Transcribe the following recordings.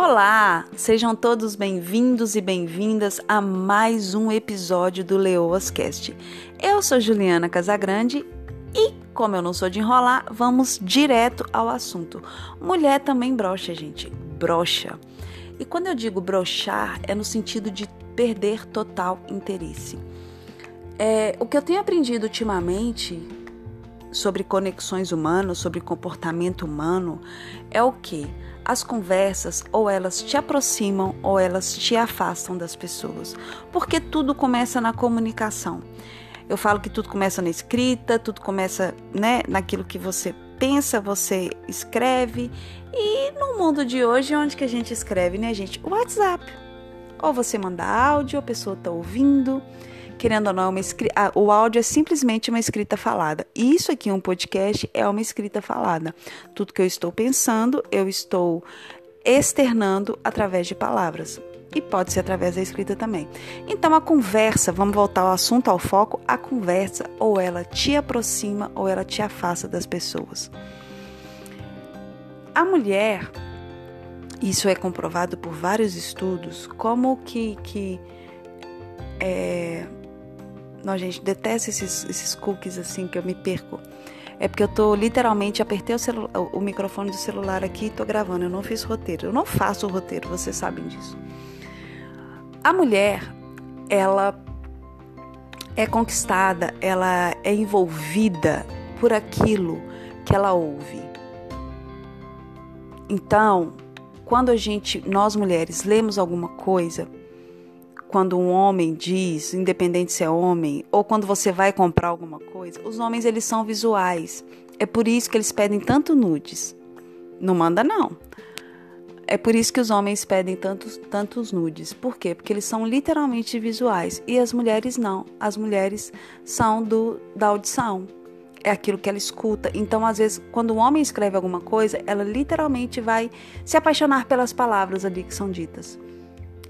Olá, sejam todos bem-vindos e bem-vindas a mais um episódio do Leoas Cast. Eu sou Juliana Casagrande e, como eu não sou de enrolar, vamos direto ao assunto. Mulher também brocha, gente, brocha. E quando eu digo brochar, é no sentido de perder total interesse. É, o que eu tenho aprendido ultimamente sobre conexões humanas, sobre comportamento humano, é o que? As conversas ou elas te aproximam ou elas te afastam das pessoas, porque tudo começa na comunicação. Eu falo que tudo começa na escrita, tudo começa né, naquilo que você pensa, você escreve. E no mundo de hoje, onde que a gente escreve, né, gente? O WhatsApp. Ou você manda áudio, a pessoa está ouvindo querendo ou não, uma escrita, o áudio é simplesmente uma escrita falada. Isso aqui, um podcast, é uma escrita falada. Tudo que eu estou pensando, eu estou externando através de palavras. E pode ser através da escrita também. Então, a conversa, vamos voltar ao assunto, ao foco, a conversa ou ela te aproxima ou ela te afasta das pessoas. A mulher, isso é comprovado por vários estudos, como que, que é, não, gente, detesto esses, esses cookies assim que eu me perco. É porque eu tô literalmente, apertei o, o microfone do celular aqui e tô gravando. Eu não fiz roteiro. Eu não faço roteiro, vocês sabem disso. A mulher, ela é conquistada, ela é envolvida por aquilo que ela ouve. Então, quando a gente, nós mulheres, lemos alguma coisa, quando um homem diz, independente se é homem, ou quando você vai comprar alguma coisa, os homens eles são visuais. É por isso que eles pedem tanto nudes. Não manda não. É por isso que os homens pedem tantos, tantos nudes. Por quê? Porque eles são literalmente visuais e as mulheres não. As mulheres são do da audição. É aquilo que ela escuta. Então, às vezes, quando o homem escreve alguma coisa, ela literalmente vai se apaixonar pelas palavras ali que são ditas.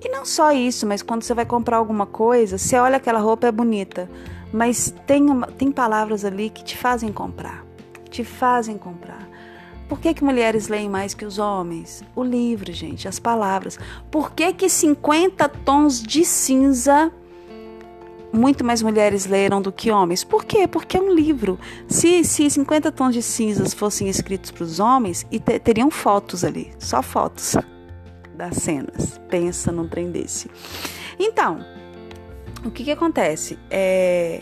E não só isso, mas quando você vai comprar alguma coisa, você olha aquela roupa é bonita, mas tem, tem palavras ali que te fazem comprar. Te fazem comprar. Por que, que mulheres leem mais que os homens? O livro, gente, as palavras. Por que, que 50 tons de cinza muito mais mulheres leram do que homens? Por quê? Porque é um livro. Se, se 50 tons de cinzas fossem escritos para os homens, e te, teriam fotos ali, só fotos das cenas. Pensa num trem desse. Então, o que que acontece? É,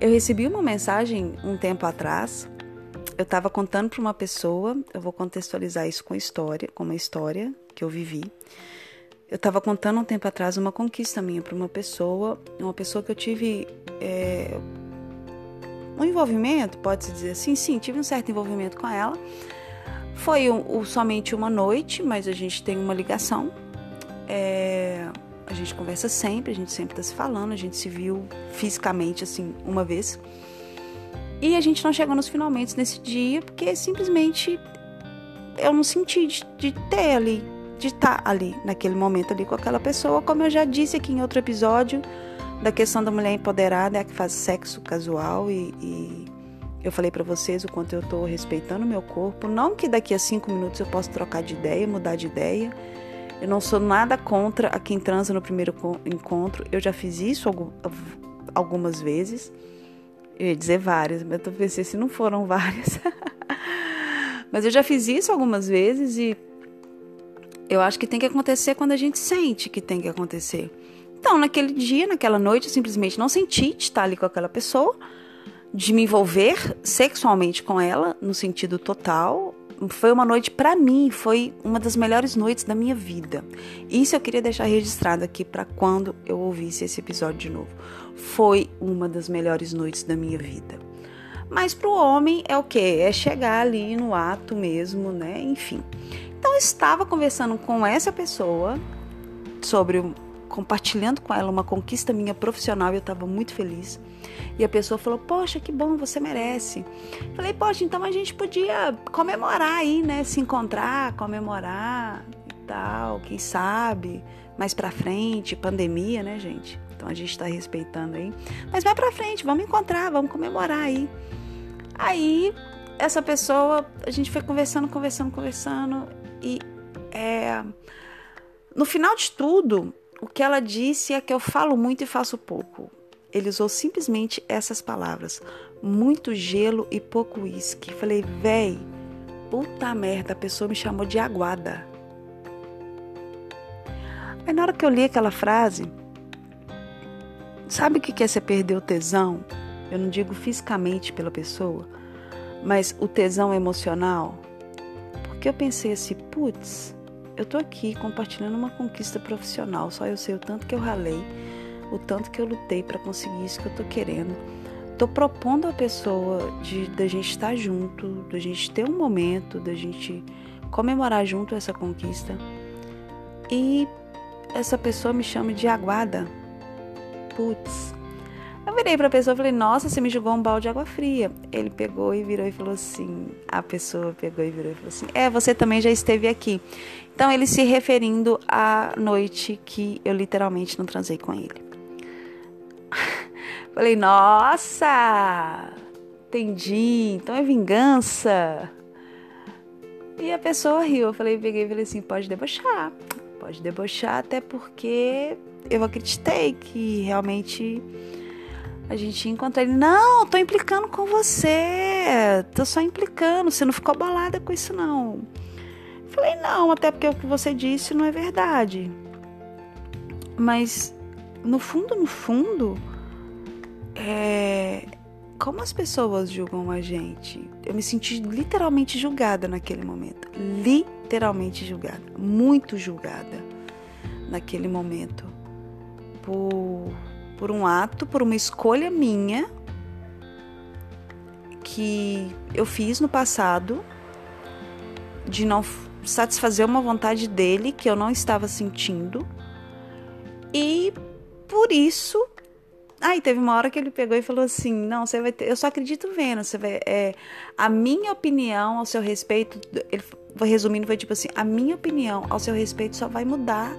eu recebi uma mensagem um tempo atrás. Eu estava contando para uma pessoa. Eu vou contextualizar isso com história, com uma história que eu vivi. Eu estava contando um tempo atrás uma conquista minha para uma pessoa, uma pessoa que eu tive é, um envolvimento, pode-se dizer assim, sim, tive um certo envolvimento com ela. Foi um, um, somente uma noite, mas a gente tem uma ligação. É, a gente conversa sempre, a gente sempre está se falando, a gente se viu fisicamente assim uma vez. E a gente não chegou nos finalmente nesse dia, porque simplesmente eu não senti de, de ter ali, de estar tá ali, naquele momento ali com aquela pessoa, como eu já disse aqui em outro episódio, da questão da mulher empoderada, é a que faz sexo casual e, e eu falei para vocês o quanto eu estou respeitando o meu corpo. Não que daqui a cinco minutos eu possa trocar de ideia, mudar de ideia. Eu não sou nada contra a quem transa no primeiro encontro. Eu já fiz isso algumas vezes. Eu ia dizer várias, mas eu pensando se não foram várias. mas eu já fiz isso algumas vezes e eu acho que tem que acontecer quando a gente sente que tem que acontecer. Então, naquele dia, naquela noite, eu simplesmente não senti estar ali com aquela pessoa de me envolver sexualmente com ela, no sentido total. Foi uma noite para mim, foi uma das melhores noites da minha vida. Isso eu queria deixar registrado aqui para quando eu ouvisse esse episódio de novo. Foi uma das melhores noites da minha vida. Mas para o homem é o que? É chegar ali no ato mesmo, né? Enfim. Então eu estava conversando com essa pessoa sobre compartilhando com ela uma conquista minha profissional eu estava muito feliz. E a pessoa falou: Poxa, que bom, você merece. Falei: Poxa, então a gente podia comemorar aí, né? Se encontrar, comemorar e tal, quem sabe, mais pra frente, pandemia, né, gente? Então a gente tá respeitando aí. Mas mais pra frente, vamos encontrar, vamos comemorar aí. Aí, essa pessoa, a gente foi conversando, conversando, conversando e é, no final de tudo, o que ela disse é que eu falo muito e faço pouco. Ele usou simplesmente essas palavras: muito gelo e pouco uísque. Falei, véi, puta merda, a pessoa me chamou de aguada. Aí na hora que eu li aquela frase, sabe o que é você perder o tesão? Eu não digo fisicamente pela pessoa, mas o tesão emocional. Porque eu pensei assim, putz, eu tô aqui compartilhando uma conquista profissional, só eu sei o tanto que eu ralei, o tanto que eu lutei para conseguir isso que eu tô querendo. Tô propondo a pessoa de da gente estar junto, da gente ter um momento, da gente comemorar junto essa conquista. E essa pessoa me chama de aguada. Putz. Eu virei pra pessoa e falei, nossa, você me jogou um balde de água fria. Ele pegou e virou e falou assim. A pessoa pegou e virou e falou assim: É, você também já esteve aqui. Então, ele se referindo à noite que eu literalmente não transei com ele. Falei, nossa, entendi, então é vingança. E a pessoa riu. Eu falei, peguei e falei assim: pode debochar, pode debochar, até porque eu acreditei que realmente a gente ia encontrar ele. Não, tô implicando com você, tô só implicando, você não ficou bolada com isso, não. Falei, não, até porque o que você disse não é verdade. Mas, no fundo, no fundo, é... como as pessoas julgam a gente? Eu me senti literalmente julgada naquele momento. Literalmente julgada. Muito julgada naquele momento. Por, por um ato, por uma escolha minha que eu fiz no passado de não satisfazer uma vontade dele que eu não estava sentindo. E por isso. Aí teve uma hora que ele pegou e falou assim: Não, você vai ter. Eu só acredito vendo. Você vai, é, a minha opinião ao seu respeito. Ele, resumindo, foi tipo assim: A minha opinião ao seu respeito só vai mudar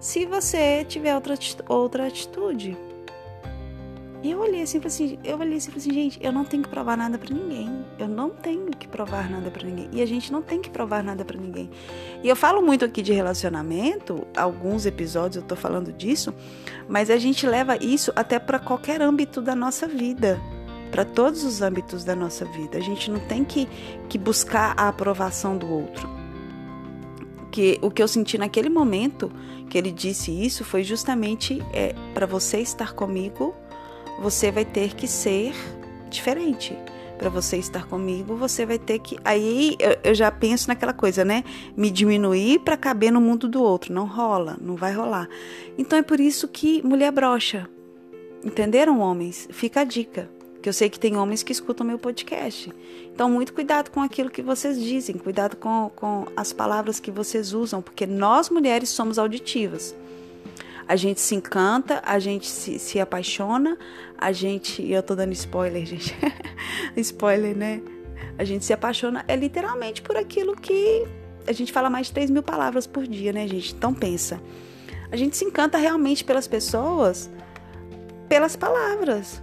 se você tiver outra, outra atitude. E eu olhei assim, assim, eu olhei assim, assim, gente, eu não tenho que provar nada para ninguém. Eu não tenho que provar nada para ninguém. E a gente não tem que provar nada para ninguém. E eu falo muito aqui de relacionamento, alguns episódios eu tô falando disso, mas a gente leva isso até para qualquer âmbito da nossa vida, para todos os âmbitos da nossa vida. A gente não tem que, que buscar a aprovação do outro. Que o que eu senti naquele momento que ele disse isso foi justamente é, para você estar comigo você vai ter que ser diferente. Para você estar comigo, você vai ter que. Aí eu, eu já penso naquela coisa, né? Me diminuir para caber no mundo do outro. Não rola, não vai rolar. Então é por isso que mulher brocha. Entenderam, homens? Fica a dica. Que eu sei que tem homens que escutam meu podcast. Então, muito cuidado com aquilo que vocês dizem, cuidado com, com as palavras que vocês usam, porque nós mulheres somos auditivas a gente se encanta, a gente se, se apaixona, a gente. Eu tô dando spoiler, gente. spoiler, né? A gente se apaixona é literalmente por aquilo que. A gente fala mais de 3 mil palavras por dia, né, gente? Então pensa. A gente se encanta realmente pelas pessoas, pelas palavras.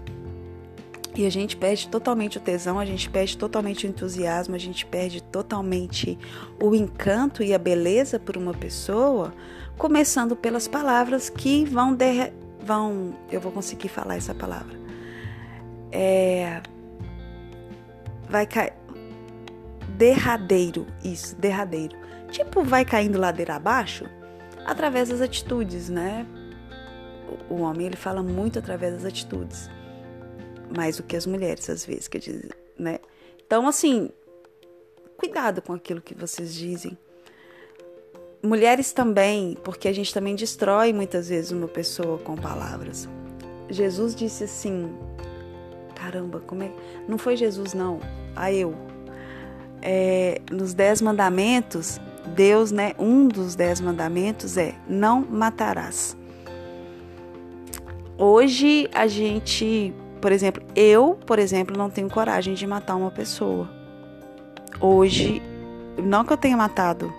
E a gente perde totalmente o tesão, a gente perde totalmente o entusiasmo, a gente perde totalmente o encanto e a beleza por uma pessoa começando pelas palavras que vão, der, vão eu vou conseguir falar essa palavra, é, vai cair, derradeiro, isso, derradeiro, tipo vai caindo ladeira abaixo através das atitudes, né? O, homem ele fala muito através das atitudes, mais do que as mulheres às vezes, que diz, né? Então assim, cuidado com aquilo que vocês dizem Mulheres também, porque a gente também destrói muitas vezes uma pessoa com palavras. Jesus disse assim: caramba, como é? Não foi Jesus, não, a eu. É, nos dez mandamentos, Deus, né? Um dos dez mandamentos é: não matarás. Hoje a gente, por exemplo, eu, por exemplo, não tenho coragem de matar uma pessoa. Hoje, não que eu tenha matado,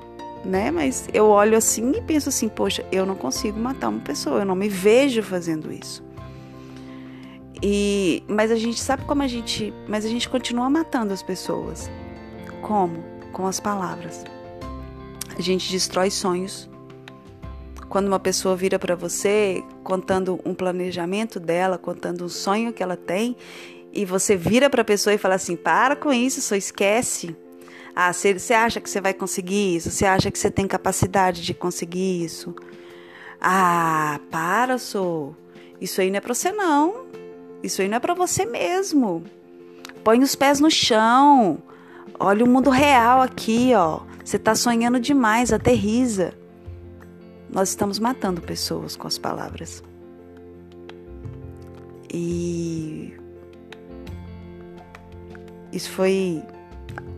né? Mas eu olho assim e penso assim, poxa, eu não consigo matar uma pessoa, eu não me vejo fazendo isso. E mas a gente sabe como a gente, mas a gente continua matando as pessoas. Como? Com as palavras. A gente destrói sonhos. Quando uma pessoa vira para você contando um planejamento dela, contando um sonho que ela tem, e você vira para a pessoa e fala assim: para com isso, só esquece. Ah, você acha que você vai conseguir isso? Você acha que você tem capacidade de conseguir isso? Ah, para, sou. Isso aí não é para você não. Isso aí não é para você mesmo. Põe os pés no chão. Olha o mundo real aqui, ó. Você tá sonhando demais, aterriza. Nós estamos matando pessoas com as palavras. E isso foi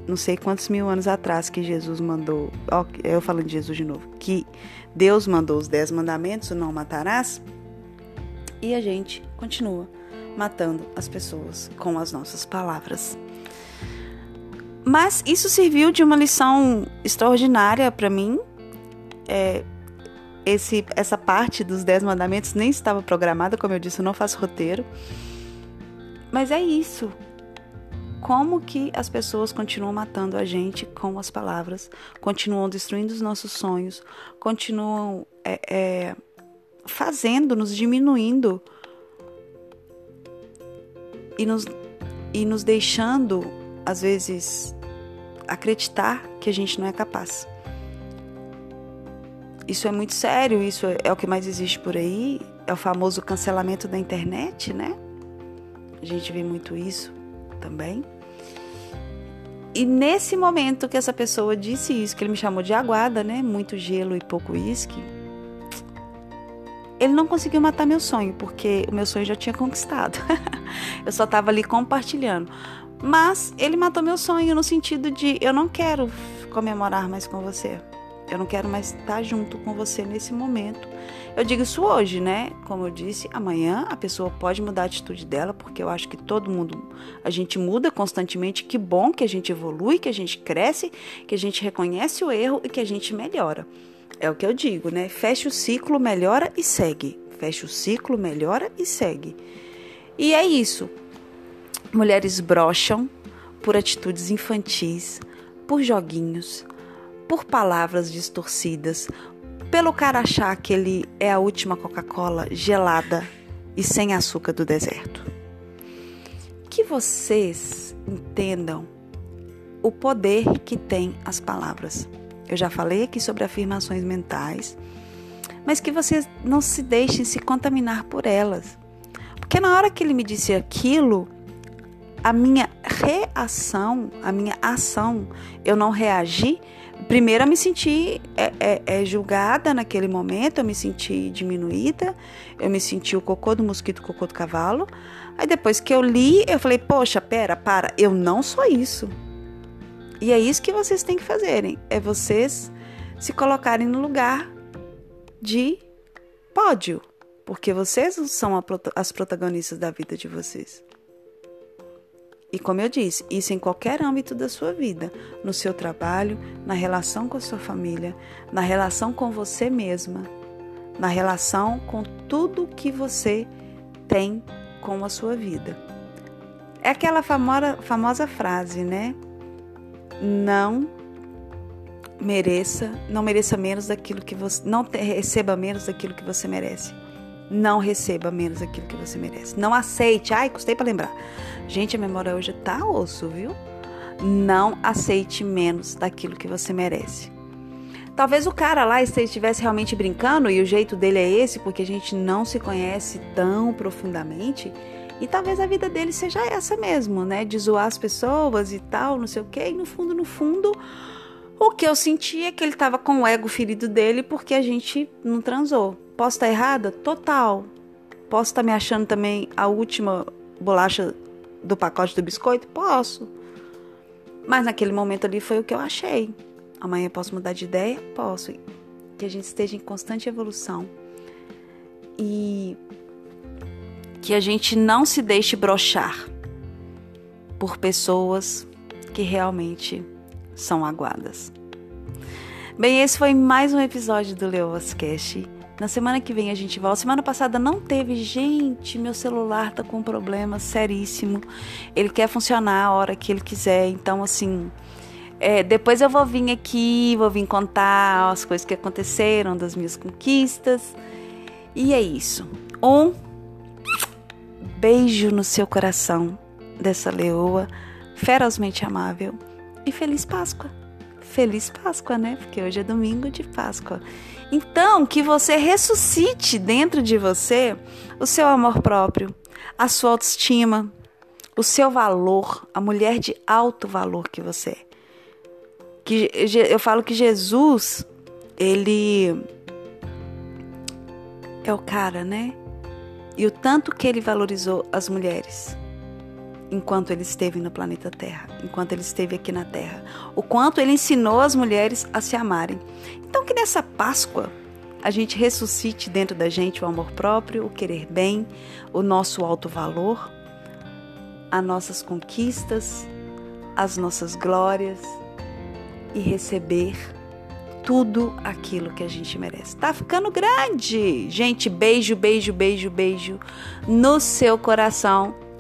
não sei quantos mil anos atrás que Jesus mandou, ó, eu falando de Jesus de novo, que Deus mandou os dez mandamentos, o não matarás, e a gente continua matando as pessoas com as nossas palavras. Mas isso serviu de uma lição extraordinária para mim. É, esse, essa parte dos dez mandamentos nem estava programada, como eu disse, eu não faço roteiro. Mas é isso como que as pessoas continuam matando a gente com as palavras, continuam destruindo os nossos sonhos, continuam é, é, fazendo, nos diminuindo e nos, e nos deixando, às vezes, acreditar que a gente não é capaz. Isso é muito sério, isso é o que mais existe por aí, é o famoso cancelamento da internet, né? A gente vê muito isso também. E nesse momento que essa pessoa disse isso, que ele me chamou de aguada, né? Muito gelo e pouco uísque. Ele não conseguiu matar meu sonho, porque o meu sonho já tinha conquistado. eu só estava ali compartilhando. Mas ele matou meu sonho no sentido de eu não quero comemorar mais com você. Eu não quero mais estar junto com você nesse momento. Eu digo isso hoje, né? Como eu disse, amanhã a pessoa pode mudar a atitude dela, porque eu acho que todo mundo, a gente muda constantemente. Que bom que a gente evolui, que a gente cresce, que a gente reconhece o erro e que a gente melhora. É o que eu digo, né? Fecha o ciclo, melhora e segue. Fecha o ciclo, melhora e segue. E é isso. Mulheres brocham por atitudes infantis, por joguinhos, por palavras distorcidas, pelo cara achar que ele é a última Coca-Cola gelada e sem açúcar do deserto. Que vocês entendam o poder que tem as palavras. Eu já falei aqui sobre afirmações mentais, mas que vocês não se deixem se contaminar por elas. Porque na hora que ele me disse aquilo, a minha reação, a minha ação, eu não reagi, primeiro eu me senti é, é, é, julgada naquele momento, eu me senti diminuída, eu me senti o cocô do mosquito, o cocô do cavalo. Aí depois que eu li, eu falei, poxa, pera, para, eu não sou isso. E é isso que vocês têm que fazerem, é vocês se colocarem no lugar de pódio, porque vocês são as protagonistas da vida de vocês. E como eu disse, isso em qualquer âmbito da sua vida, no seu trabalho, na relação com a sua família, na relação com você mesma, na relação com tudo que você tem com a sua vida. É aquela famosa, famosa frase, né? Não mereça, não mereça menos daquilo que você, não receba menos daquilo que você merece. Não receba menos daquilo que você merece. Não aceite. Ai, custei para lembrar. Gente, a memória hoje tá osso, viu? Não aceite menos daquilo que você merece. Talvez o cara lá estivesse realmente brincando e o jeito dele é esse, porque a gente não se conhece tão profundamente. E talvez a vida dele seja essa mesmo, né? De zoar as pessoas e tal, não sei o quê. E no fundo, no fundo, o que eu senti é que ele tava com o ego ferido dele porque a gente não transou. Posso estar errada? Total. Posso estar me achando também a última bolacha do pacote do biscoito? Posso. Mas naquele momento ali foi o que eu achei. Amanhã posso mudar de ideia? Posso. Que a gente esteja em constante evolução. E que a gente não se deixe brochar por pessoas que realmente são aguadas. Bem, esse foi mais um episódio do Leoas Cash. Na semana que vem a gente volta. Semana passada não teve, gente. Meu celular tá com um problema seríssimo. Ele quer funcionar a hora que ele quiser. Então, assim, É, depois eu vou vir aqui, vou vir contar as coisas que aconteceram, das minhas conquistas. E é isso. Um beijo no seu coração dessa leoa ferozmente amável e feliz Páscoa. Feliz Páscoa, né? Porque hoje é domingo de Páscoa. Então, que você ressuscite dentro de você o seu amor próprio, a sua autoestima, o seu valor, a mulher de alto valor que você é. Que eu falo que Jesus, ele é o cara, né? E o tanto que ele valorizou as mulheres enquanto ele esteve no planeta Terra, enquanto ele esteve aqui na Terra. O quanto ele ensinou as mulheres a se amarem. Então, que nessa Páscoa a gente ressuscite dentro da gente o amor próprio, o querer bem, o nosso alto valor, as nossas conquistas, as nossas glórias e receber tudo aquilo que a gente merece. Tá ficando grande. Gente, beijo, beijo, beijo, beijo no seu coração